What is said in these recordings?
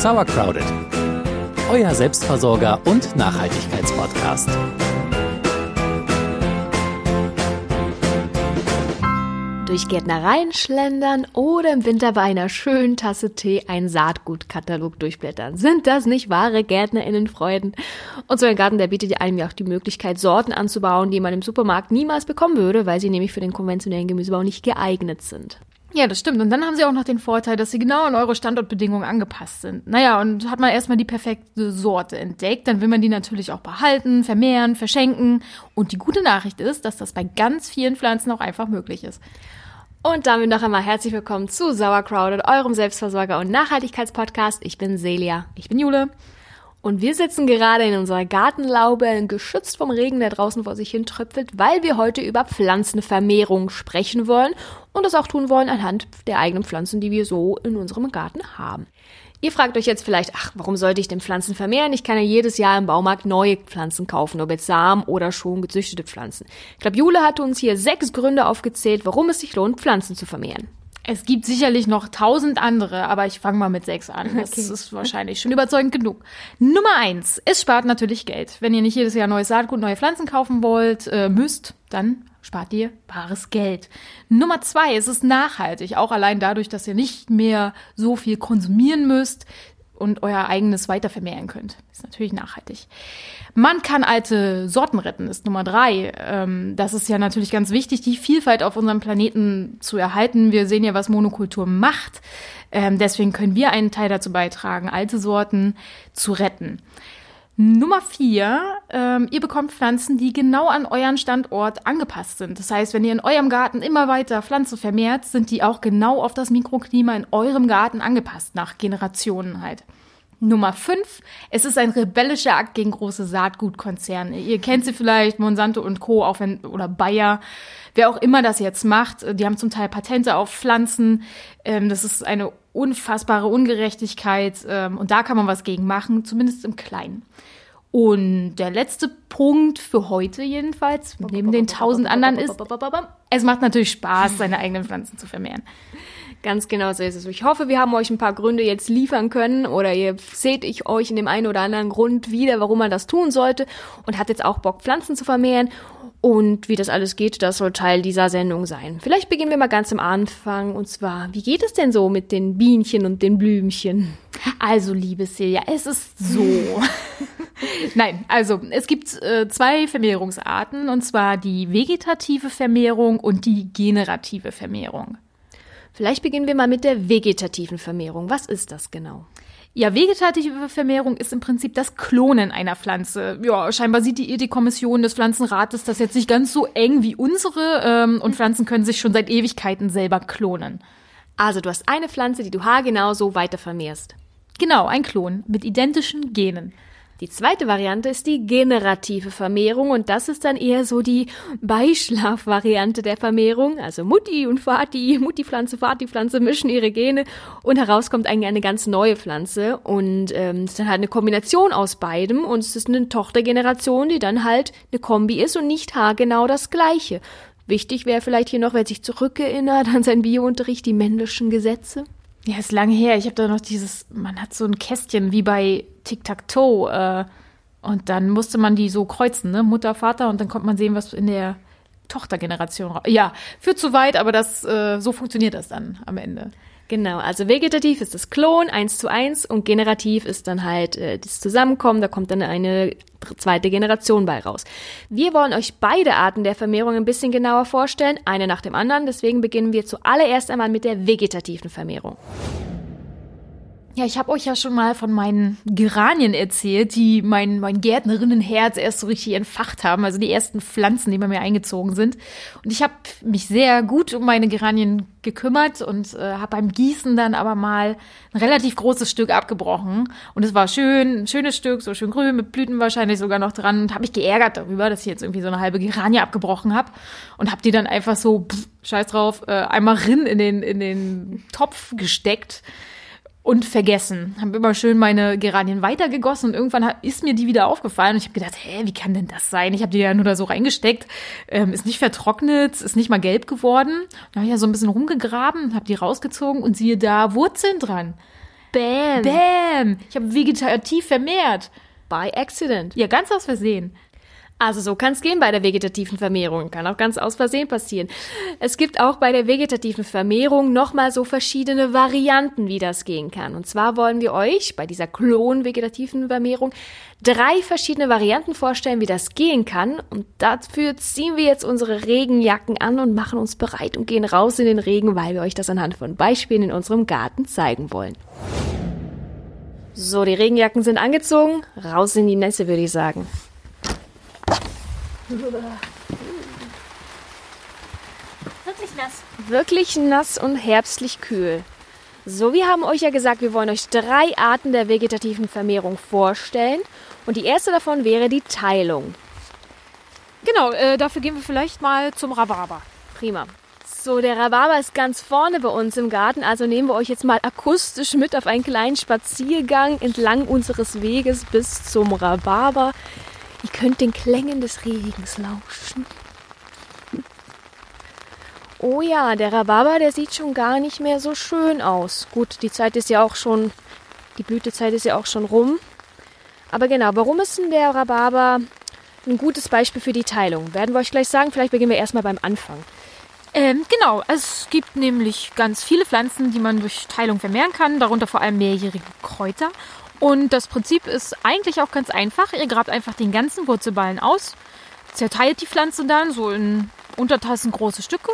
Sauercrowded, euer Selbstversorger und Nachhaltigkeitspodcast. durch Gärtnereien schlendern oder im Winter bei einer schönen Tasse Tee einen Saatgutkatalog durchblättern. Sind das nicht wahre GärtnerInnenfreuden? Und so ein Garten, der bietet einem ja auch die Möglichkeit, Sorten anzubauen, die man im Supermarkt niemals bekommen würde, weil sie nämlich für den konventionellen Gemüsebau nicht geeignet sind. Ja, das stimmt. Und dann haben sie auch noch den Vorteil, dass sie genau an eure Standortbedingungen angepasst sind. Naja, und hat man erstmal die perfekte Sorte entdeckt, dann will man die natürlich auch behalten, vermehren, verschenken. Und die gute Nachricht ist, dass das bei ganz vielen Pflanzen auch einfach möglich ist. Und damit noch einmal herzlich willkommen zu Sauercrowded, eurem Selbstversorger- und Nachhaltigkeitspodcast. Ich bin Celia. Ich bin Jule. Und wir sitzen gerade in unserer Gartenlaube, geschützt vom Regen, der draußen vor sich hin tröpfelt, weil wir heute über Pflanzenvermehrung sprechen wollen und das auch tun wollen anhand der eigenen Pflanzen, die wir so in unserem Garten haben. Ihr fragt euch jetzt vielleicht, ach, warum sollte ich denn Pflanzen vermehren? Ich kann ja jedes Jahr im Baumarkt neue Pflanzen kaufen, ob jetzt Samen oder schon gezüchtete Pflanzen. Ich glaube, Jule hat uns hier sechs Gründe aufgezählt, warum es sich lohnt, Pflanzen zu vermehren. Es gibt sicherlich noch tausend andere, aber ich fange mal mit sechs an. Das okay. ist wahrscheinlich schon überzeugend genug. Nummer eins, es spart natürlich Geld. Wenn ihr nicht jedes Jahr neues Saatgut, neue Pflanzen kaufen wollt, äh, müsst, dann spart ihr bares Geld. Nummer zwei, es ist nachhaltig, auch allein dadurch, dass ihr nicht mehr so viel konsumieren müsst und euer eigenes weiter vermehren könnt. Ist natürlich nachhaltig. Man kann alte Sorten retten, ist Nummer drei. Ähm, das ist ja natürlich ganz wichtig, die Vielfalt auf unserem Planeten zu erhalten. Wir sehen ja, was Monokultur macht. Ähm, deswegen können wir einen Teil dazu beitragen, alte Sorten zu retten. Nummer vier, ähm, ihr bekommt Pflanzen, die genau an euren Standort angepasst sind. Das heißt, wenn ihr in eurem Garten immer weiter Pflanzen vermehrt, sind die auch genau auf das Mikroklima in eurem Garten angepasst, nach Generationen halt. Nummer fünf, es ist ein rebellischer Akt gegen große Saatgutkonzerne. Ihr kennt sie vielleicht, Monsanto und Co., auch wenn, oder Bayer, wer auch immer das jetzt macht. Die haben zum Teil Patente auf Pflanzen. Ähm, das ist eine unfassbare Ungerechtigkeit ähm, und da kann man was gegen machen, zumindest im Kleinen. Und der letzte Punkt für heute jedenfalls, neben den tausend anderen ist, es macht natürlich Spaß, seine eigenen Pflanzen zu vermehren. Ganz genau so ist es. Ich hoffe, wir haben euch ein paar Gründe jetzt liefern können oder ihr seht ich euch in dem einen oder anderen Grund wieder, warum man das tun sollte und hat jetzt auch Bock, Pflanzen zu vermehren. Und wie das alles geht, das soll Teil dieser Sendung sein. Vielleicht beginnen wir mal ganz am Anfang. Und zwar, wie geht es denn so mit den Bienchen und den Blümchen? Also, liebe Silja, es ist so. Nein, also es gibt äh, zwei Vermehrungsarten, und zwar die vegetative Vermehrung und die generative Vermehrung. Vielleicht beginnen wir mal mit der vegetativen Vermehrung. Was ist das genau? Ja, vegetative Vermehrung ist im Prinzip das Klonen einer Pflanze. Ja, scheinbar sieht die Ethikkommission des Pflanzenrates das jetzt nicht ganz so eng wie unsere ähm, und Pflanzen können sich schon seit Ewigkeiten selber klonen. Also du hast eine Pflanze, die du haargenau so weiter vermehrst. Genau, ein Klon mit identischen Genen. Die zweite Variante ist die generative Vermehrung und das ist dann eher so die Beischlafvariante der Vermehrung. Also Mutti und Vati, Mutti-Pflanze, Vati-Pflanze mischen ihre Gene und heraus kommt eigentlich eine ganz neue Pflanze und ähm, es ist dann halt eine Kombination aus beidem und es ist eine Tochtergeneration, die dann halt eine Kombi ist und nicht haargenau das gleiche. Wichtig wäre vielleicht hier noch, wer sich zurückerinnert an seinen Biounterricht, die männlichen Gesetze. Ja, ist lange her. Ich habe da noch dieses, man hat so ein Kästchen wie bei Tic-Tac-Toe. Äh, und dann musste man die so kreuzen, ne? Mutter, Vater, und dann konnte man sehen, was in der Tochtergeneration. Ja, führt zu weit, aber das, äh, so funktioniert das dann am Ende. Genau, also vegetativ ist das Klon eins zu eins und generativ ist dann halt äh, das Zusammenkommen, da kommt dann eine zweite Generation bei raus. Wir wollen euch beide Arten der Vermehrung ein bisschen genauer vorstellen, eine nach dem anderen, deswegen beginnen wir zuallererst einmal mit der vegetativen Vermehrung. Ja, ich habe euch ja schon mal von meinen Geranien erzählt, die mein, mein Gärtnerinnenherz erst so richtig entfacht haben. Also die ersten Pflanzen, die bei mir eingezogen sind. Und ich habe mich sehr gut um meine Geranien gekümmert und äh, habe beim Gießen dann aber mal ein relativ großes Stück abgebrochen. Und es war schön, ein schönes Stück, so schön grün, mit Blüten wahrscheinlich sogar noch dran. Und habe mich geärgert darüber, dass ich jetzt irgendwie so eine halbe Geranie abgebrochen habe. Und habe die dann einfach so, pff, scheiß drauf, äh, einmal rin in den, in den Topf gesteckt und vergessen. Habe immer schön meine Geranien weitergegossen und irgendwann ist mir die wieder aufgefallen und ich habe gedacht, hä, wie kann denn das sein? Ich habe die ja nur da so reingesteckt, ähm, ist nicht vertrocknet, ist nicht mal gelb geworden. Dann habe ich ja so ein bisschen rumgegraben, habe die rausgezogen und siehe da Wurzeln dran. Bam. Bam! Ich habe vegetativ vermehrt. By accident. Ja, ganz aus Versehen. Also so kann es gehen bei der vegetativen Vermehrung. Kann auch ganz aus Versehen passieren. Es gibt auch bei der vegetativen Vermehrung nochmal so verschiedene Varianten, wie das gehen kann. Und zwar wollen wir euch bei dieser Klon-vegetativen Vermehrung drei verschiedene Varianten vorstellen, wie das gehen kann. Und dafür ziehen wir jetzt unsere Regenjacken an und machen uns bereit und gehen raus in den Regen, weil wir euch das anhand von Beispielen in unserem Garten zeigen wollen. So, die Regenjacken sind angezogen. Raus in die Nässe, würde ich sagen. Wirklich nass. Wirklich nass und herbstlich kühl. So, wir haben euch ja gesagt, wir wollen euch drei Arten der vegetativen Vermehrung vorstellen. Und die erste davon wäre die Teilung. Genau, äh, dafür gehen wir vielleicht mal zum Rhabarber. Prima. So, der Rhabarber ist ganz vorne bei uns im Garten, also nehmen wir euch jetzt mal akustisch mit auf einen kleinen Spaziergang entlang unseres Weges bis zum Rhabarber. Ihr könnt den Klängen des Regens lauschen. Oh ja, der Rhabarber, der sieht schon gar nicht mehr so schön aus. Gut, die Zeit ist ja auch schon, die Blütezeit ist ja auch schon rum. Aber genau, warum ist denn der Rhabarber ein gutes Beispiel für die Teilung? Werden wir euch gleich sagen. Vielleicht beginnen wir erstmal beim Anfang. Ähm, genau, es gibt nämlich ganz viele Pflanzen, die man durch Teilung vermehren kann, darunter vor allem mehrjährige Kräuter. Und das Prinzip ist eigentlich auch ganz einfach. Ihr grabt einfach den ganzen Wurzelballen aus, zerteilt die Pflanze dann so in Untertassen große Stücke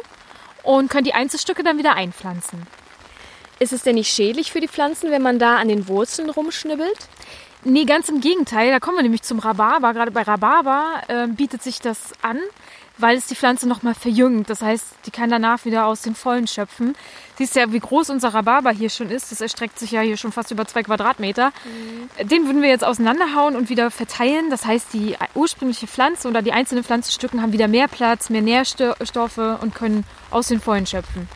und könnt die Einzelstücke dann wieder einpflanzen. Ist es denn nicht schädlich für die Pflanzen, wenn man da an den Wurzeln rumschnibbelt? Nee, ganz im Gegenteil. Da kommen wir nämlich zum Rhabarber. Gerade bei Rhabarber äh, bietet sich das an, weil es die Pflanze nochmal verjüngt. Das heißt, die kann danach wieder aus den Vollen schöpfen. Siehst ja, wie groß unser Rhabarber hier schon ist. Das erstreckt sich ja hier schon fast über zwei Quadratmeter. Mhm. Den würden wir jetzt auseinanderhauen und wieder verteilen. Das heißt, die ursprüngliche Pflanze oder die einzelnen Pflanzenstücken haben wieder mehr Platz, mehr Nährstoffe und können aus den Vollen schöpfen.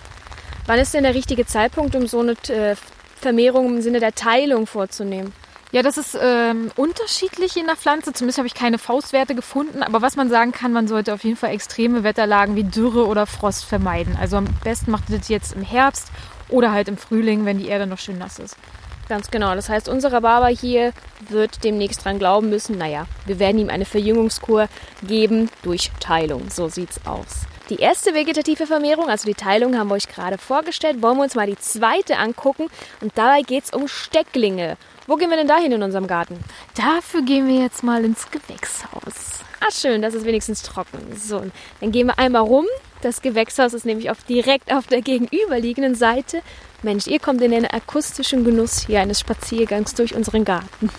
Wann ist denn der richtige Zeitpunkt, um so eine äh, Vermehrung im Sinne der Teilung vorzunehmen? Ja, das ist ähm, unterschiedlich je nach Pflanze. Zumindest habe ich keine Faustwerte gefunden. Aber was man sagen kann, man sollte auf jeden Fall extreme Wetterlagen wie Dürre oder Frost vermeiden. Also am besten macht ihr das jetzt im Herbst oder halt im Frühling, wenn die Erde noch schön nass ist. Ganz genau. Das heißt, unser Rhabarber hier wird demnächst dran glauben müssen, naja, wir werden ihm eine Verjüngungskur geben durch Teilung. So sieht's aus. Die erste vegetative Vermehrung, also die Teilung, haben wir euch gerade vorgestellt. Wollen wir uns mal die zweite angucken. Und dabei geht es um Stecklinge. Wo gehen wir denn dahin in unserem Garten? Dafür gehen wir jetzt mal ins Gewächshaus. Ah, schön, das ist wenigstens trocken. So, dann gehen wir einmal rum. Das Gewächshaus ist nämlich auf, direkt auf der gegenüberliegenden Seite. Mensch, ihr kommt in den akustischen Genuss hier eines Spaziergangs durch unseren Garten.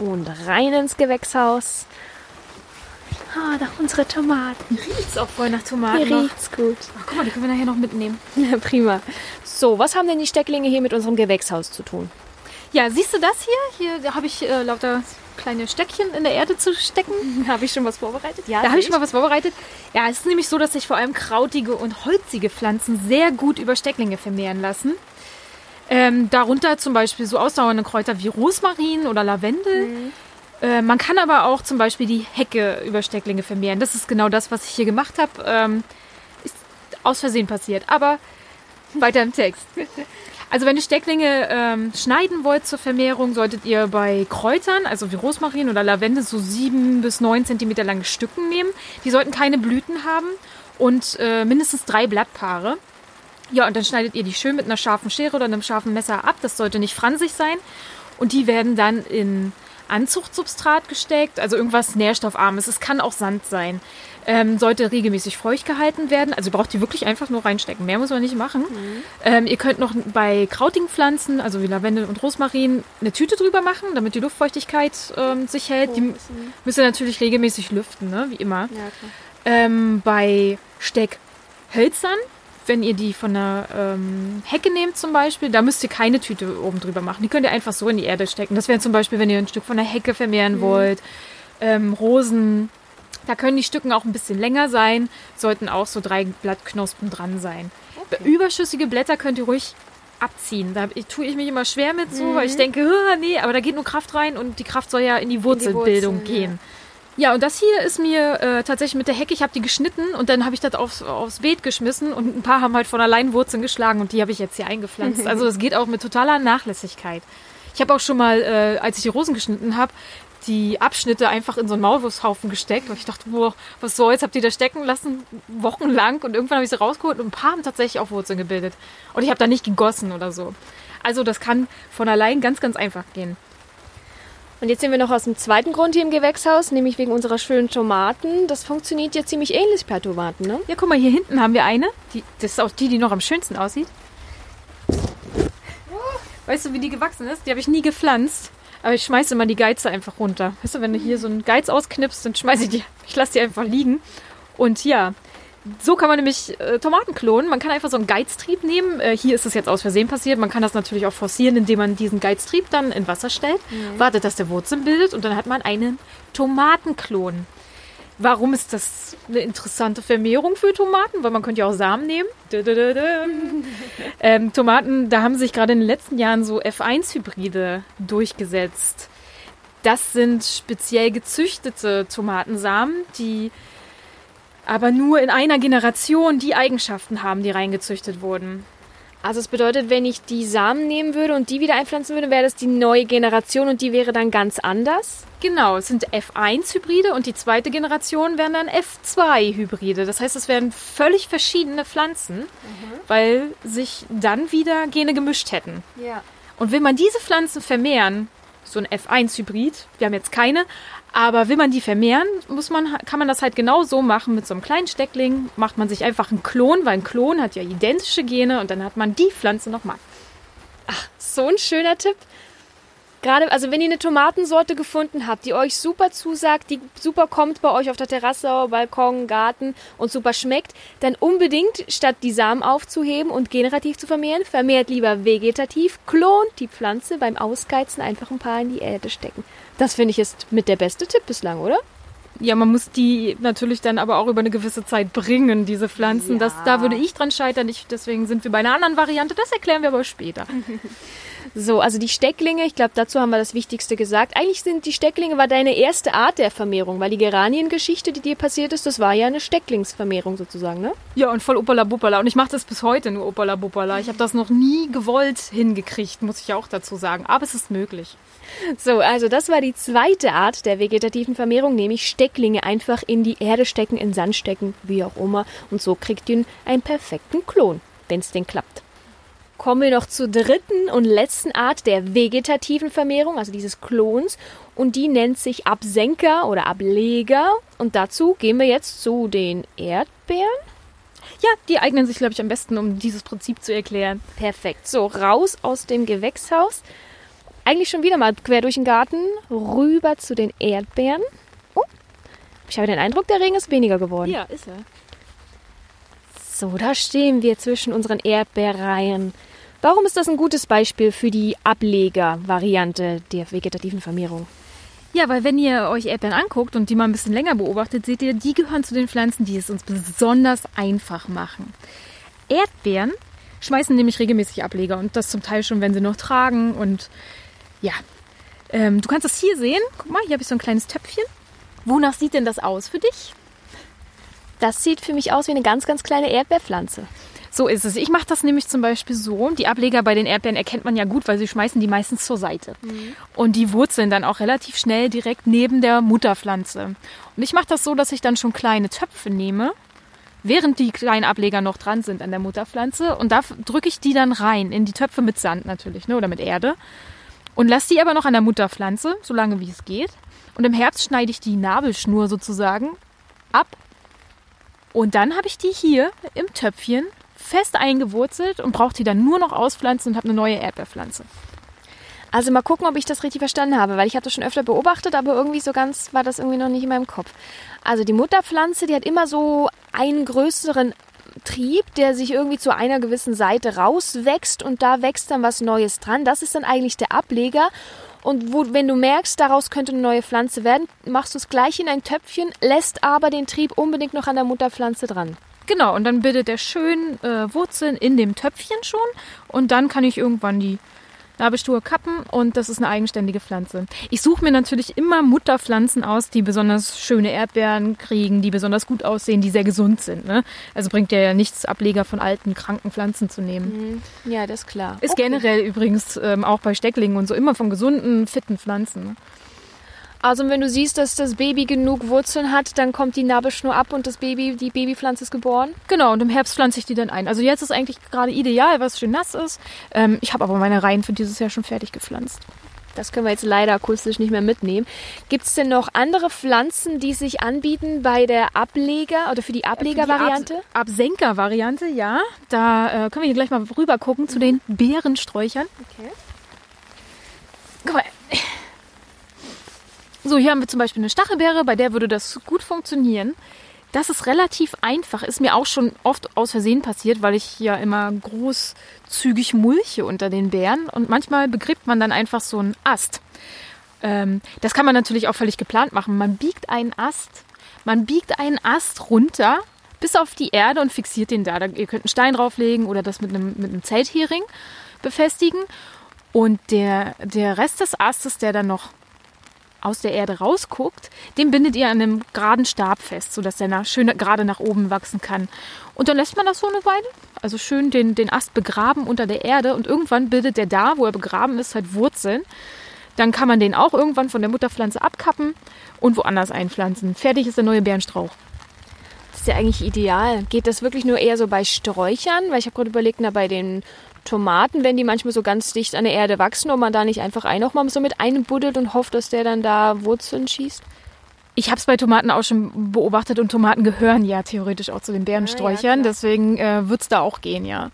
Und rein ins Gewächshaus. Ah, da unsere Tomaten. Riecht's auch voll nach Tomaten. Hier riecht's gut. Ach, guck mal, die können wir nachher noch mitnehmen. Ja, prima. So, was haben denn die Stecklinge hier mit unserem Gewächshaus zu tun? Ja, siehst du das hier? Hier habe ich äh, lauter kleine Stöckchen in der Erde zu stecken. habe ich schon was vorbereitet? Ja, da habe ich schon mal was vorbereitet. Ja, es ist nämlich so, dass sich vor allem krautige und holzige Pflanzen sehr gut über Stecklinge vermehren lassen. Ähm, darunter zum Beispiel so ausdauernde Kräuter wie Rosmarin oder Lavendel. Mhm. Äh, man kann aber auch zum Beispiel die Hecke über Stecklinge vermehren. Das ist genau das, was ich hier gemacht habe. Ähm, ist aus Versehen passiert. Aber weiter im Text. Also wenn ihr Stecklinge ähm, schneiden wollt zur Vermehrung, solltet ihr bei Kräutern, also wie Rosmarin oder Lavende, so sieben bis neun Zentimeter lange Stücken nehmen. Die sollten keine Blüten haben und äh, mindestens drei Blattpaare. Ja, und dann schneidet ihr die schön mit einer scharfen Schere oder einem scharfen Messer ab. Das sollte nicht fransig sein. Und die werden dann in Anzuchtsubstrat gesteckt, also irgendwas Nährstoffarmes. Es kann auch Sand sein. Ähm, sollte regelmäßig feucht gehalten werden. Also braucht die wirklich einfach nur reinstecken. Mehr muss man nicht machen. Mhm. Ähm, ihr könnt noch bei krautigen Pflanzen, also wie Lavendel und Rosmarin, eine Tüte drüber machen, damit die Luftfeuchtigkeit ähm, sich hält. Oh, die müsst ihr natürlich regelmäßig lüften, ne? wie immer. Ja, ähm, bei Steckhölzern wenn ihr die von einer ähm, Hecke nehmt zum Beispiel, da müsst ihr keine Tüte oben drüber machen. Die könnt ihr einfach so in die Erde stecken. Das wäre zum Beispiel, wenn ihr ein Stück von der Hecke vermehren mhm. wollt. Ähm, Rosen, da können die Stücken auch ein bisschen länger sein, sollten auch so drei Blattknospen dran sein. Okay. Überschüssige Blätter könnt ihr ruhig abziehen. Da tue ich mich immer schwer mit so, mhm. weil ich denke, nee, aber da geht nur Kraft rein und die Kraft soll ja in die Wurzelbildung in die Wurzeln, gehen. Ja, und das hier ist mir äh, tatsächlich mit der Hecke, ich habe die geschnitten und dann habe ich das aufs, aufs Beet geschmissen und ein paar haben halt von allein Wurzeln geschlagen und die habe ich jetzt hier eingepflanzt. Also es geht auch mit totaler Nachlässigkeit. Ich habe auch schon mal, äh, als ich die Rosen geschnitten habe, die Abschnitte einfach in so einen Maulwurfshaufen gesteckt. Und ich dachte, boah, was soll's, habt ihr da stecken lassen, wochenlang. Und irgendwann habe ich sie rausgeholt und ein paar haben tatsächlich auch Wurzeln gebildet. Und ich habe da nicht gegossen oder so. Also das kann von allein ganz, ganz einfach gehen. Und jetzt sind wir noch aus dem zweiten Grund hier im Gewächshaus, nämlich wegen unserer schönen Tomaten. Das funktioniert ja ziemlich ähnlich bei Tomaten, ne? Ja, guck mal, hier hinten haben wir eine. Die, das ist auch die, die noch am schönsten aussieht. Weißt du, wie die gewachsen ist? Die habe ich nie gepflanzt. Aber ich schmeiße immer die Geize einfach runter. Weißt du, wenn du hier so einen Geiz ausknippst, dann schmeiße ich die, ich lasse die einfach liegen. Und ja, so kann man nämlich äh, Tomaten klonen. Man kann einfach so einen Geiztrieb nehmen. Äh, hier ist es jetzt aus Versehen passiert. Man kann das natürlich auch forcieren, indem man diesen Geiztrieb dann in Wasser stellt, mhm. wartet, dass der Wurzeln bildet und dann hat man einen Tomatenklon. Warum ist das eine interessante Vermehrung für Tomaten? Weil man könnte ja auch Samen nehmen. ähm, Tomaten, da haben sich gerade in den letzten Jahren so F1-Hybride durchgesetzt. Das sind speziell gezüchtete Tomatensamen, die aber nur in einer Generation die Eigenschaften haben, die reingezüchtet wurden. Also es bedeutet, wenn ich die Samen nehmen würde und die wieder einpflanzen würde, wäre das die neue Generation und die wäre dann ganz anders? Genau, es sind F1-Hybride und die zweite Generation wären dann F2-Hybride. Das heißt, es wären völlig verschiedene Pflanzen, mhm. weil sich dann wieder Gene gemischt hätten. Ja. Und will man diese Pflanzen vermehren, so ein F1-Hybrid, wir haben jetzt keine, aber will man die vermehren, muss man, kann man das halt genau so machen mit so einem kleinen Steckling. Macht man sich einfach einen Klon, weil ein Klon hat ja identische Gene und dann hat man die Pflanze nochmal. Ach, so ein schöner Tipp. Gerade, also wenn ihr eine Tomatensorte gefunden habt, die euch super zusagt, die super kommt bei euch auf der Terrasse, Balkon, Garten und super schmeckt, dann unbedingt statt die Samen aufzuheben und generativ zu vermehren, vermehrt lieber vegetativ, klont die Pflanze beim Ausgeizen einfach ein paar in die Erde stecken. Das finde ich ist mit der beste Tipp bislang, oder? Ja, man muss die natürlich dann aber auch über eine gewisse Zeit bringen, diese Pflanzen. Ja. Das, da würde ich dran scheitern. Ich, deswegen sind wir bei einer anderen Variante. Das erklären wir aber später. So, also die Stecklinge, ich glaube, dazu haben wir das Wichtigste gesagt. Eigentlich sind die Stecklinge war deine erste Art der Vermehrung, weil die Geraniengeschichte, die dir passiert ist, das war ja eine Stecklingsvermehrung sozusagen, ne? Ja, und voll Uppala Buppala. Und ich mache das bis heute nur Uppala Buppala. Ich habe das noch nie gewollt hingekriegt, muss ich auch dazu sagen. Aber es ist möglich. So, also das war die zweite Art der vegetativen Vermehrung, nämlich Stecklinge einfach in die Erde stecken, in Sand stecken, wie auch immer. Und so kriegt ihr einen perfekten Klon, wenn es denn klappt kommen wir noch zur dritten und letzten Art der vegetativen Vermehrung, also dieses Klons. Und die nennt sich Absenker oder Ableger. Und dazu gehen wir jetzt zu den Erdbeeren. Ja, die eignen sich, glaube ich, am besten, um dieses Prinzip zu erklären. Perfekt. So, raus aus dem Gewächshaus. Eigentlich schon wieder mal quer durch den Garten, rüber zu den Erdbeeren. Oh, ich habe den Eindruck, der Regen ist weniger geworden. Ja, ist er. So, da stehen wir zwischen unseren Erdbeerreihen. Warum ist das ein gutes Beispiel für die Ableger-Variante der vegetativen Vermehrung? Ja, weil wenn ihr euch Erdbeeren anguckt und die mal ein bisschen länger beobachtet, seht ihr, die gehören zu den Pflanzen, die es uns besonders einfach machen. Erdbeeren schmeißen nämlich regelmäßig Ableger und das zum Teil schon, wenn sie noch tragen. Und ja, ähm, du kannst das hier sehen. Guck mal, hier habe ich so ein kleines Töpfchen. Wonach sieht denn das aus für dich? Das sieht für mich aus wie eine ganz, ganz kleine Erdbeerpflanze. So ist es. Ich mache das nämlich zum Beispiel so. Die Ableger bei den Erdbeeren erkennt man ja gut, weil sie schmeißen die meistens zur Seite. Mhm. Und die wurzeln dann auch relativ schnell direkt neben der Mutterpflanze. Und ich mache das so, dass ich dann schon kleine Töpfe nehme, während die kleinen Ableger noch dran sind an der Mutterpflanze. Und da drücke ich die dann rein, in die Töpfe mit Sand natürlich, ne, oder mit Erde. Und lasse die aber noch an der Mutterpflanze, solange wie es geht. Und im Herbst schneide ich die Nabelschnur sozusagen ab und dann habe ich die hier im Töpfchen fest eingewurzelt und brauche die dann nur noch auspflanzen und habe eine neue Erdbeerpflanze. Also mal gucken, ob ich das richtig verstanden habe, weil ich habe das schon öfter beobachtet, aber irgendwie so ganz war das irgendwie noch nicht in meinem Kopf. Also die Mutterpflanze, die hat immer so einen größeren Trieb, der sich irgendwie zu einer gewissen Seite rauswächst und da wächst dann was Neues dran. Das ist dann eigentlich der Ableger und wo, wenn du merkst, daraus könnte eine neue Pflanze werden, machst du es gleich in ein Töpfchen, lässt aber den Trieb unbedingt noch an der Mutterpflanze dran. Genau, und dann bildet er schön äh, Wurzeln in dem Töpfchen schon. Und dann kann ich irgendwann die Nabelschnur kappen und das ist eine eigenständige Pflanze. Ich suche mir natürlich immer Mutterpflanzen aus, die besonders schöne Erdbeeren kriegen, die besonders gut aussehen, die sehr gesund sind. Ne? Also bringt ja nichts, Ableger von alten, kranken Pflanzen zu nehmen. Mhm. Ja, das ist klar. Ist okay. generell übrigens ähm, auch bei Stecklingen und so immer von gesunden, fitten Pflanzen. Ne? Also wenn du siehst, dass das Baby genug Wurzeln hat, dann kommt die Nabelschnur ab und das Baby, die Babypflanze ist geboren? Genau, und im Herbst pflanze ich die dann ein. Also jetzt ist eigentlich gerade ideal, weil es schön nass ist. Ähm, ich habe aber meine Reihen für dieses Jahr schon fertig gepflanzt. Das können wir jetzt leider akustisch nicht mehr mitnehmen. Gibt es denn noch andere Pflanzen, die sich anbieten bei der Ableger oder für die Ablegervariante? Ab Absenker-Variante, ja. Da äh, können wir hier gleich mal rüber gucken zu den Beerensträuchern. Okay. Guck mal, so, hier haben wir zum Beispiel eine Stachelbeere, bei der würde das gut funktionieren. Das ist relativ einfach, ist mir auch schon oft aus Versehen passiert, weil ich ja immer großzügig mulche unter den Beeren und manchmal begräbt man dann einfach so einen Ast. Ähm, das kann man natürlich auch völlig geplant machen. Man biegt einen Ast, man biegt einen Ast runter bis auf die Erde und fixiert den da. Ihr könnt einen Stein drauflegen oder das mit einem, mit einem Zelthering befestigen. Und der, der Rest des Astes, der dann noch aus der Erde rausguckt, den bindet ihr an einem geraden Stab fest, sodass der schön gerade nach oben wachsen kann. Und dann lässt man das so eine Weile, also schön den, den Ast begraben unter der Erde und irgendwann bildet der da, wo er begraben ist, halt Wurzeln. Dann kann man den auch irgendwann von der Mutterpflanze abkappen und woanders einpflanzen. Fertig ist der neue Bärenstrauch. Das ist ja eigentlich ideal. Geht das wirklich nur eher so bei Sträuchern? Weil ich habe gerade überlegt, na, bei den Tomaten, wenn die manchmal so ganz dicht an der Erde wachsen, ob man da nicht einfach einen nochmal so mit einbuddelt und hofft, dass der dann da Wurzeln schießt? Ich habe es bei Tomaten auch schon beobachtet und Tomaten gehören ja theoretisch auch zu den Bärensträuchern, ja, deswegen äh, wird es da auch gehen, ja.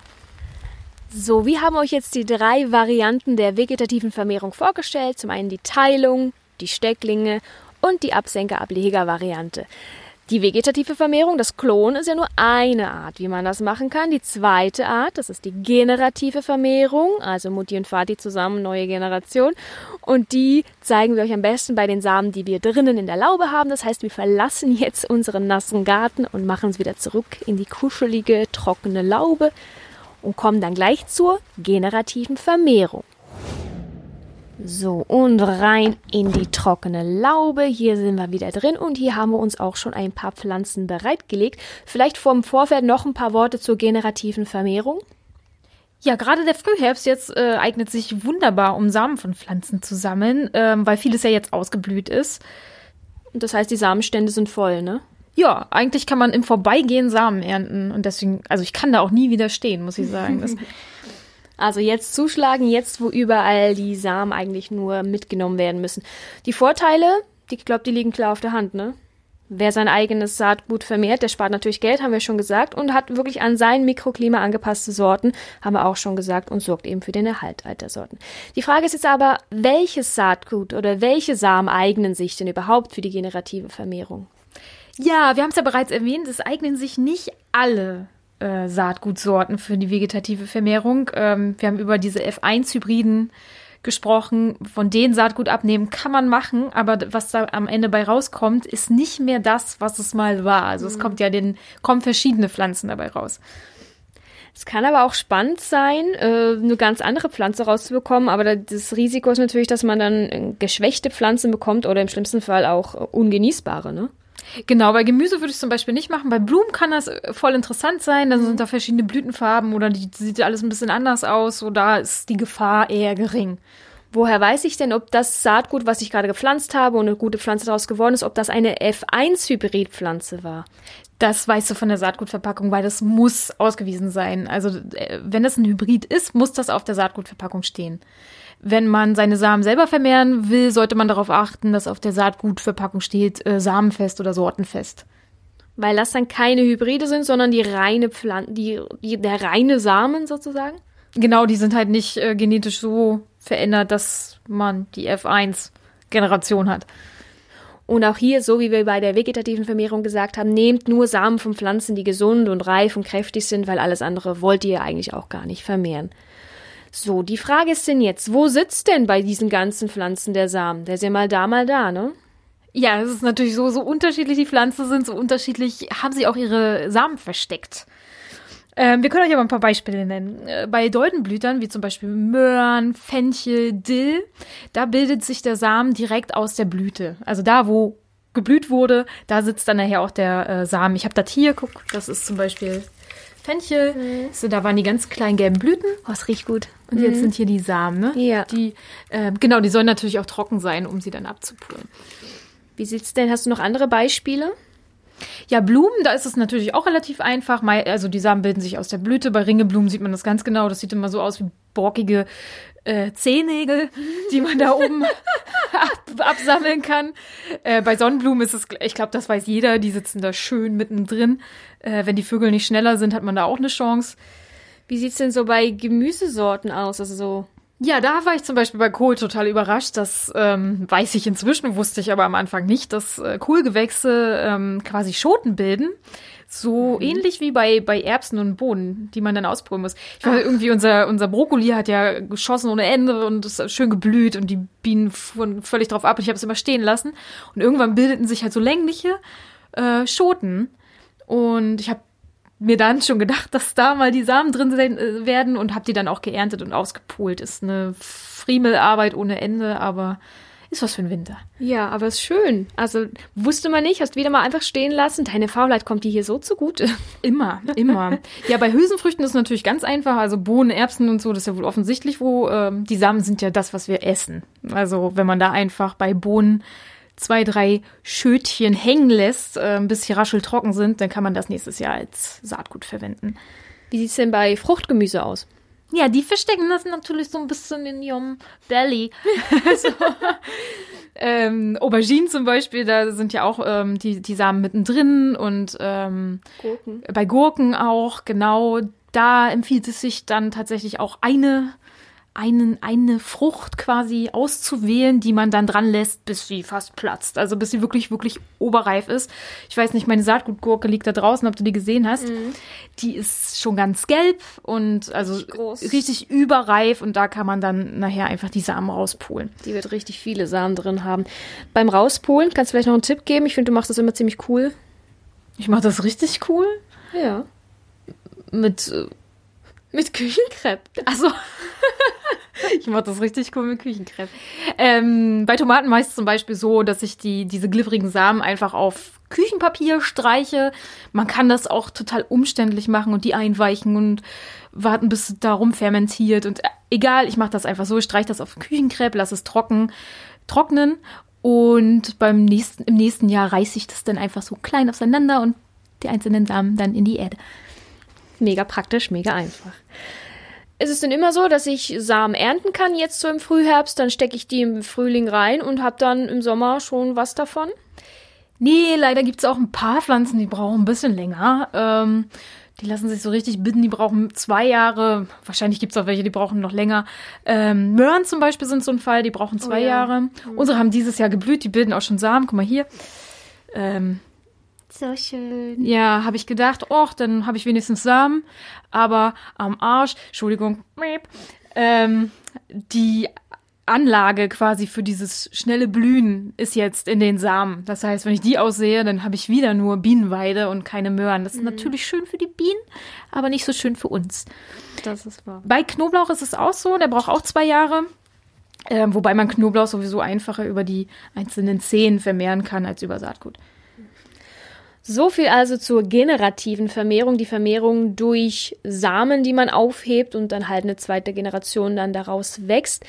So, wir haben euch jetzt die drei Varianten der vegetativen Vermehrung vorgestellt. Zum einen die Teilung, die Stecklinge und die Absenker-Ableger-Variante. Die vegetative Vermehrung, das Klon, ist ja nur eine Art, wie man das machen kann. Die zweite Art, das ist die generative Vermehrung, also Mutti und Vati zusammen, neue Generation. Und die zeigen wir euch am besten bei den Samen, die wir drinnen in der Laube haben. Das heißt, wir verlassen jetzt unseren nassen Garten und machen uns wieder zurück in die kuschelige, trockene Laube und kommen dann gleich zur generativen Vermehrung. So, und rein in die trockene Laube. Hier sind wir wieder drin und hier haben wir uns auch schon ein paar Pflanzen bereitgelegt. Vielleicht vom Vorfeld noch ein paar Worte zur generativen Vermehrung. Ja, gerade der Frühherbst jetzt äh, eignet sich wunderbar, um Samen von Pflanzen zu sammeln, ähm, weil vieles ja jetzt ausgeblüht ist. Und das heißt, die Samenstände sind voll, ne? Ja, eigentlich kann man im Vorbeigehen Samen ernten und deswegen, also ich kann da auch nie widerstehen, muss ich sagen. Das, Also jetzt zuschlagen, jetzt wo überall die Samen eigentlich nur mitgenommen werden müssen. Die Vorteile, die, glaube, die liegen klar auf der Hand, ne? Wer sein eigenes Saatgut vermehrt, der spart natürlich Geld, haben wir schon gesagt, und hat wirklich an sein Mikroklima angepasste Sorten, haben wir auch schon gesagt, und sorgt eben für den Erhalt alter Sorten. Die Frage ist jetzt aber, welches Saatgut oder welche Samen eignen sich denn überhaupt für die generative Vermehrung? Ja, wir haben es ja bereits erwähnt, es eignen sich nicht alle äh, Saatgutsorten für die vegetative Vermehrung. Ähm, wir haben über diese F1-Hybriden gesprochen. Von denen Saatgut abnehmen kann man machen, aber was da am Ende bei rauskommt, ist nicht mehr das, was es mal war. Also mhm. es kommt ja den, kommen verschiedene Pflanzen dabei raus. Es kann aber auch spannend sein, äh, eine ganz andere Pflanze rauszubekommen, aber das Risiko ist natürlich, dass man dann geschwächte Pflanzen bekommt oder im schlimmsten Fall auch ungenießbare, ne? Genau, bei Gemüse würde ich es zum Beispiel nicht machen. Bei Blumen kann das äh, voll interessant sein. Dann sind da verschiedene Blütenfarben oder die sieht alles ein bisschen anders aus. So da ist die Gefahr eher gering. Woher weiß ich denn, ob das Saatgut, was ich gerade gepflanzt habe und eine gute Pflanze daraus geworden ist, ob das eine F1-Hybridpflanze war? Das weißt du von der Saatgutverpackung, weil das muss ausgewiesen sein. Also äh, wenn das ein Hybrid ist, muss das auf der Saatgutverpackung stehen. Wenn man seine Samen selber vermehren will, sollte man darauf achten, dass auf der Saatgutverpackung steht äh, samenfest oder sortenfest. Weil das dann keine Hybride sind, sondern die reine Pflanze, die, die, der reine Samen sozusagen? Genau, die sind halt nicht äh, genetisch so verändert, dass man die F1-Generation hat. Und auch hier, so wie wir bei der vegetativen Vermehrung gesagt haben, nehmt nur Samen von Pflanzen, die gesund und reif und kräftig sind, weil alles andere wollt ihr eigentlich auch gar nicht vermehren. So, die Frage ist denn jetzt, wo sitzt denn bei diesen ganzen Pflanzen der Samen? Der ist ja mal da, mal da, ne? Ja, es ist natürlich so, so unterschiedlich die Pflanzen sind, so unterschiedlich haben sie auch ihre Samen versteckt. Ähm, wir können euch aber ein paar Beispiele nennen. Äh, bei Doldenblütern, wie zum Beispiel Möhren, Fenchel, Dill, da bildet sich der Samen direkt aus der Blüte. Also da, wo geblüht wurde, da sitzt dann nachher auch der äh, Samen. Ich habe das hier, guck, das ist zum Beispiel Fenchel. Mhm. So, da waren die ganz kleinen gelben Blüten. Oh, es riecht gut. Und mhm. jetzt sind hier die Samen, ne? Ja. Die, äh, genau, die sollen natürlich auch trocken sein, um sie dann abzupulen. Wie sieht's denn? Hast du noch andere Beispiele? Ja, Blumen, da ist es natürlich auch relativ einfach. Also die Samen bilden sich aus der Blüte. Bei Ringeblumen sieht man das ganz genau. Das sieht immer so aus wie borkige äh, Zehennägel, die man da oben ab, absammeln kann. Äh, bei Sonnenblumen ist es, ich glaube, das weiß jeder, die sitzen da schön mittendrin. Äh, wenn die Vögel nicht schneller sind, hat man da auch eine Chance. Wie sieht's denn so bei Gemüsesorten aus? Also so ja, da war ich zum Beispiel bei Kohl total überrascht. Das ähm, weiß ich inzwischen, wusste ich aber am Anfang nicht, dass äh, Kohlgewächse ähm, quasi Schoten bilden. So mhm. ähnlich wie bei, bei Erbsen und Bohnen, die man dann ausprobieren muss. Ich weiß, irgendwie unser, unser Brokkoli hat ja geschossen ohne Ende und ist schön geblüht und die Bienen fuhren völlig drauf ab und ich habe es immer stehen lassen. Und irgendwann bildeten sich halt so längliche äh, Schoten. Und ich habe mir dann schon gedacht, dass da mal die Samen drin äh, werden und habe die dann auch geerntet und ausgepult. Ist eine Friemelarbeit ohne Ende, aber ist was für ein Winter. Ja, aber ist schön. Also wusste man nicht, hast wieder mal einfach stehen lassen. Deine Faulheit kommt dir hier so zugute. Immer, immer. ja, bei Hülsenfrüchten ist es natürlich ganz einfach. Also Bohnen, Erbsen und so, das ist ja wohl offensichtlich, wo ähm, die Samen sind ja das, was wir essen. Also wenn man da einfach bei Bohnen zwei, drei Schötchen hängen lässt, äh, bis sie raschel trocken sind, dann kann man das nächstes Jahr als Saatgut verwenden. Wie sieht's denn bei Fruchtgemüse aus? Ja, die verstecken das natürlich so ein bisschen in ihrem Belly. so. ähm, Auberginen zum Beispiel, da sind ja auch ähm, die, die Samen mittendrin und ähm, Gurken. bei Gurken auch, genau. Da empfiehlt es sich dann tatsächlich auch eine einen, eine Frucht quasi auszuwählen, die man dann dran lässt, bis sie fast platzt. Also bis sie wirklich, wirklich oberreif ist. Ich weiß nicht, meine Saatgutgurke liegt da draußen, ob du die gesehen hast. Mhm. Die ist schon ganz gelb und also richtig, richtig überreif und da kann man dann nachher einfach die Samen rauspolen. Die wird richtig viele Samen drin haben. Beim Rauspolen kannst du vielleicht noch einen Tipp geben? Ich finde, du machst das immer ziemlich cool. Ich mache das richtig cool? Ja. Mit äh, mit Küchenkrepp. Also ich mache das richtig cool mit Küchenkrepp. Ähm, bei Tomaten mache ich es zum Beispiel so, dass ich die, diese glibberigen Samen einfach auf Küchenpapier streiche. Man kann das auch total umständlich machen und die einweichen und warten, bis es darum fermentiert. Und äh, egal, ich mache das einfach so. Ich streiche das auf Küchenkrepp, lasse es trocken, trocknen und beim nächsten, im nächsten Jahr reiße ich das dann einfach so klein auseinander und die einzelnen Samen dann in die Erde. Mega praktisch, mega einfach. Ist es denn immer so, dass ich Samen ernten kann jetzt so im Frühherbst, dann stecke ich die im Frühling rein und habe dann im Sommer schon was davon? Nee, leider gibt es auch ein paar Pflanzen, die brauchen ein bisschen länger. Ähm, die lassen sich so richtig binden, die brauchen zwei Jahre. Wahrscheinlich gibt es auch welche, die brauchen noch länger. Ähm, Möhren zum Beispiel sind so ein Fall, die brauchen zwei oh, ja. Jahre. Mhm. Unsere haben dieses Jahr geblüht, die bilden auch schon Samen. Guck mal hier. Ähm, so schön. Ja, habe ich gedacht, och, dann habe ich wenigstens Samen. Aber am Arsch, Entschuldigung, ähm, die Anlage quasi für dieses schnelle Blühen ist jetzt in den Samen. Das heißt, wenn ich die aussehe, dann habe ich wieder nur Bienenweide und keine Möhren. Das ist mhm. natürlich schön für die Bienen, aber nicht so schön für uns. Das ist wahr. Bei Knoblauch ist es auch so, der braucht auch zwei Jahre. Äh, wobei man Knoblauch sowieso einfacher über die einzelnen Zehen vermehren kann als über Saatgut. So viel also zur generativen Vermehrung, die Vermehrung durch Samen, die man aufhebt und dann halt eine zweite Generation dann daraus wächst.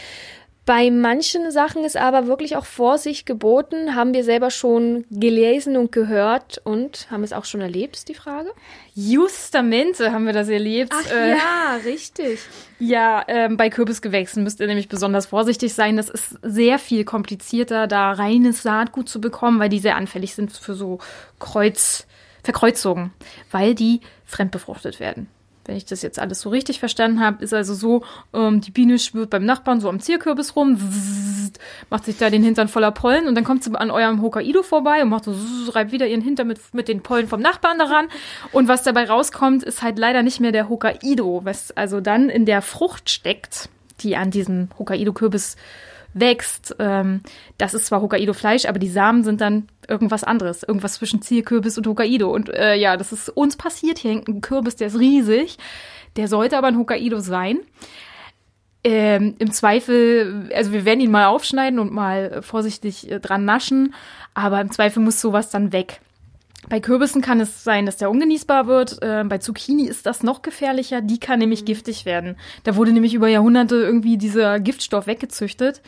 Bei manchen Sachen ist aber wirklich auch Vorsicht geboten. Haben wir selber schon gelesen und gehört und haben es auch schon erlebt, die Frage? Justamente haben wir das erlebt. Ach äh, ja, richtig. Ja, ähm, bei Kürbisgewächsen müsst ihr nämlich besonders vorsichtig sein. Das ist sehr viel komplizierter, da reines Saatgut zu bekommen, weil die sehr anfällig sind für so Kreuz, Verkreuzungen, weil die fremdbefruchtet werden wenn ich das jetzt alles so richtig verstanden habe, ist also so, ähm, die Biene schwirrt beim Nachbarn so am Zierkürbis rum, zzz, macht sich da den Hintern voller Pollen und dann kommt sie an eurem Hokkaido vorbei und macht so, zzz, reibt wieder ihren Hintern mit, mit den Pollen vom Nachbarn daran. Und was dabei rauskommt, ist halt leider nicht mehr der Hokkaido, was also dann in der Frucht steckt, die an diesem Hokkaido-Kürbis wächst. Ähm, das ist zwar Hokkaido-Fleisch, aber die Samen sind dann irgendwas anderes. Irgendwas zwischen Zierkürbis und Hokkaido. Und äh, ja, das ist uns passiert. Hier hängt ein Kürbis, der ist riesig. Der sollte aber ein Hokkaido sein. Ähm, Im Zweifel, also wir werden ihn mal aufschneiden und mal vorsichtig äh, dran naschen, aber im Zweifel muss sowas dann weg. Bei Kürbissen kann es sein, dass der ungenießbar wird. Äh, bei Zucchini ist das noch gefährlicher. Die kann nämlich giftig werden. Da wurde nämlich über Jahrhunderte irgendwie dieser Giftstoff weggezüchtet.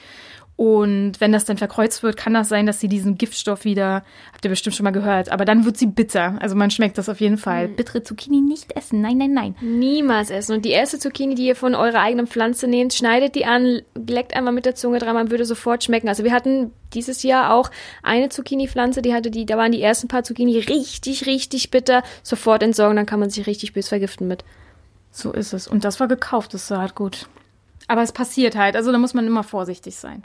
Und wenn das dann verkreuzt wird, kann das sein, dass sie diesen Giftstoff wieder, habt ihr bestimmt schon mal gehört, aber dann wird sie bitter. Also man schmeckt das auf jeden Fall. Hm. Bittere Zucchini nicht essen. Nein, nein, nein. Niemals essen. Und die erste Zucchini, die ihr von eurer eigenen Pflanze nehmt, schneidet die an, leckt einmal mit der Zunge dran, man würde sofort schmecken. Also wir hatten dieses Jahr auch eine Zucchini-Pflanze, die hatte die, da waren die ersten paar Zucchini richtig, richtig bitter. Sofort entsorgen, dann kann man sich richtig bös vergiften mit. So ist es. Und das war gekauft, das sah halt gut. Aber es passiert halt, also da muss man immer vorsichtig sein.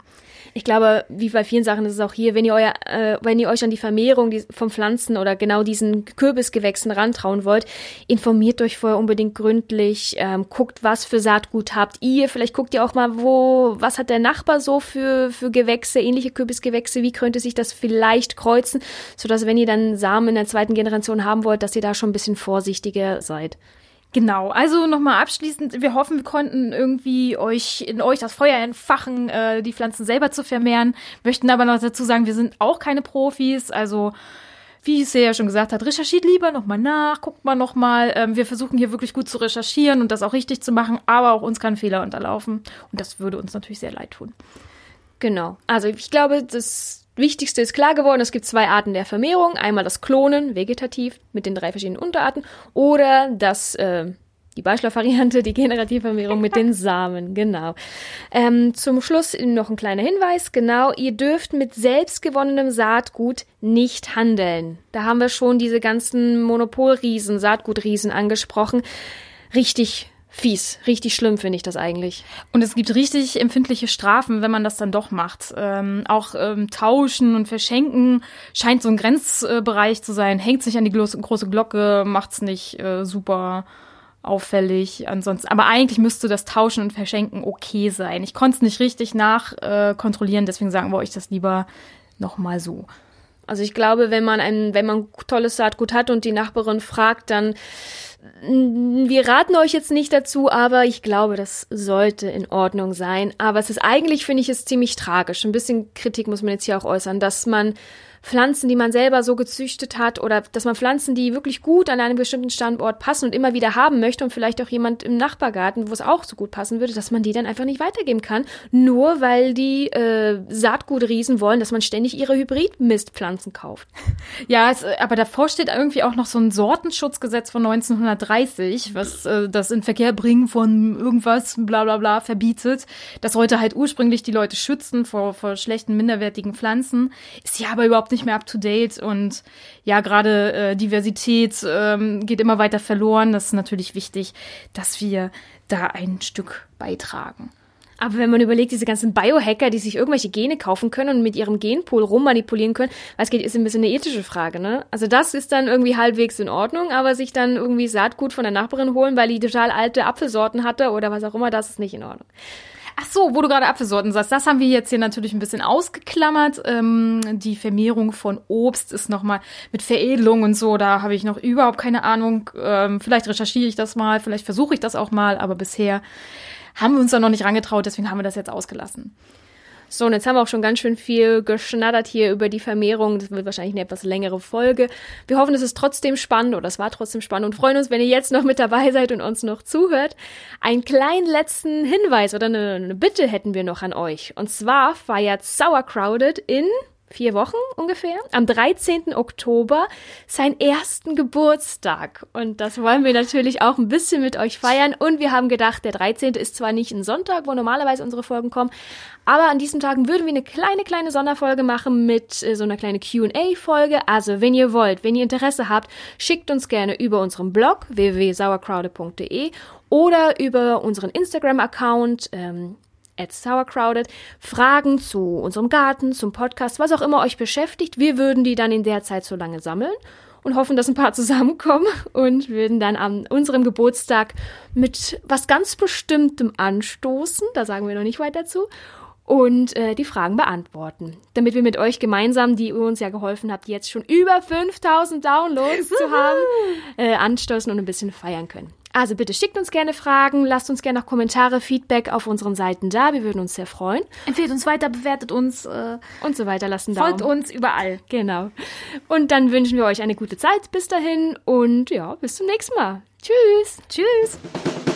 Ich glaube, wie bei vielen Sachen ist es auch hier, wenn ihr euer, äh, wenn ihr euch an die Vermehrung von Pflanzen oder genau diesen Kürbisgewächsen rantrauen wollt, informiert euch vorher unbedingt gründlich, ähm, guckt, was für Saatgut habt ihr, vielleicht guckt ihr auch mal, wo, was hat der Nachbar so für, für Gewächse, ähnliche Kürbisgewächse, wie könnte sich das vielleicht kreuzen, sodass wenn ihr dann Samen in der zweiten Generation haben wollt, dass ihr da schon ein bisschen vorsichtiger seid. Genau, also nochmal abschließend, wir hoffen, wir konnten irgendwie euch in euch das Feuer entfachen, äh, die Pflanzen selber zu vermehren, möchten aber noch dazu sagen, wir sind auch keine Profis, also wie es ja schon gesagt hat, recherchiert lieber nochmal nach, guckt mal nochmal. Ähm, wir versuchen hier wirklich gut zu recherchieren und das auch richtig zu machen, aber auch uns kann Fehler unterlaufen. Und das würde uns natürlich sehr leid tun. Genau, also ich glaube, das Wichtigste ist klar geworden, es gibt zwei Arten der Vermehrung. Einmal das Klonen, vegetativ, mit den drei verschiedenen Unterarten, oder das, äh, die Beischlaf-Variante, die generative Vermehrung mit den Samen, genau. Ähm, zum Schluss noch ein kleiner Hinweis, genau, ihr dürft mit selbstgewonnenem Saatgut nicht handeln. Da haben wir schon diese ganzen Monopolriesen, Saatgutriesen angesprochen. Richtig fies. Richtig schlimm finde ich das eigentlich. Und es gibt richtig empfindliche Strafen, wenn man das dann doch macht. Ähm, auch ähm, Tauschen und Verschenken scheint so ein Grenzbereich zu sein. Hängt sich an die große Glocke, macht's nicht äh, super auffällig. Ansonsten, aber eigentlich müsste das Tauschen und Verschenken okay sein. Ich konnte es nicht richtig nachkontrollieren, äh, deswegen sagen wir euch das lieber nochmal so. Also ich glaube, wenn man ein, wenn man tolles Saatgut hat und die Nachbarin fragt, dann wir raten euch jetzt nicht dazu, aber ich glaube, das sollte in Ordnung sein. Aber es ist eigentlich, finde ich, es ziemlich tragisch. Ein bisschen Kritik muss man jetzt hier auch äußern, dass man Pflanzen, die man selber so gezüchtet hat oder dass man Pflanzen, die wirklich gut an einem bestimmten Standort passen und immer wieder haben möchte und vielleicht auch jemand im Nachbargarten, wo es auch so gut passen würde, dass man die dann einfach nicht weitergeben kann, nur weil die äh, Saatgutriesen wollen, dass man ständig ihre Hybridmistpflanzen kauft. Ja, es, aber davor steht irgendwie auch noch so ein Sortenschutzgesetz von 1930, was äh, das in Verkehr bringen von irgendwas bla bla bla verbietet. Das sollte halt ursprünglich die Leute schützen vor, vor schlechten, minderwertigen Pflanzen. Ist ja aber überhaupt nicht mehr up to date und ja, gerade äh, Diversität ähm, geht immer weiter verloren. Das ist natürlich wichtig, dass wir da ein Stück beitragen. Aber wenn man überlegt, diese ganzen Biohacker, die sich irgendwelche Gene kaufen können und mit ihrem Genpool rummanipulieren können, was geht, ist ein bisschen eine ethische Frage, ne? Also das ist dann irgendwie halbwegs in Ordnung, aber sich dann irgendwie Saatgut von der Nachbarin holen, weil die total alte Apfelsorten hatte oder was auch immer, das ist nicht in Ordnung. Ach so, wo du gerade Apfelsorten sagst, das haben wir jetzt hier natürlich ein bisschen ausgeklammert. Ähm, die Vermehrung von Obst ist nochmal mit Veredelung und so, da habe ich noch überhaupt keine Ahnung. Ähm, vielleicht recherchiere ich das mal, vielleicht versuche ich das auch mal, aber bisher haben wir uns da noch nicht rangetraut, deswegen haben wir das jetzt ausgelassen. So, und jetzt haben wir auch schon ganz schön viel geschnattert hier über die Vermehrung. Das wird wahrscheinlich eine etwas längere Folge. Wir hoffen, es ist trotzdem spannend oder es war trotzdem spannend und freuen uns, wenn ihr jetzt noch mit dabei seid und uns noch zuhört. Einen kleinen letzten Hinweis oder eine, eine Bitte hätten wir noch an euch. Und zwar feiert Sauercrowded in vier Wochen ungefähr, am 13. Oktober seinen ersten Geburtstag. Und das wollen wir natürlich auch ein bisschen mit euch feiern. Und wir haben gedacht, der 13. ist zwar nicht ein Sonntag, wo normalerweise unsere Folgen kommen, aber an diesen Tagen würden wir eine kleine, kleine Sonderfolge machen mit äh, so einer kleinen QA-Folge. Also, wenn ihr wollt, wenn ihr Interesse habt, schickt uns gerne über unseren Blog www.sauercrowded.de oder über unseren Instagram-Account ähm, at sauercrowded, Fragen zu unserem Garten, zum Podcast, was auch immer euch beschäftigt. Wir würden die dann in der Zeit so lange sammeln und hoffen, dass ein paar zusammenkommen und würden dann an unserem Geburtstag mit was ganz Bestimmtem anstoßen. Da sagen wir noch nicht weiter dazu. und äh, die Fragen beantworten. Damit wir mit euch gemeinsam, die ihr uns ja geholfen habt, jetzt schon über 5000 Downloads zu haben, äh, anstoßen und ein bisschen feiern können. Also bitte schickt uns gerne Fragen, lasst uns gerne noch Kommentare, Feedback auf unseren Seiten da. Wir würden uns sehr freuen. Empfehlt uns weiter, bewertet uns äh, und so weiter. Lassen Folgt uns überall. Genau. Und dann wünschen wir euch eine gute Zeit bis dahin und ja, bis zum nächsten Mal. Tschüss. Tschüss.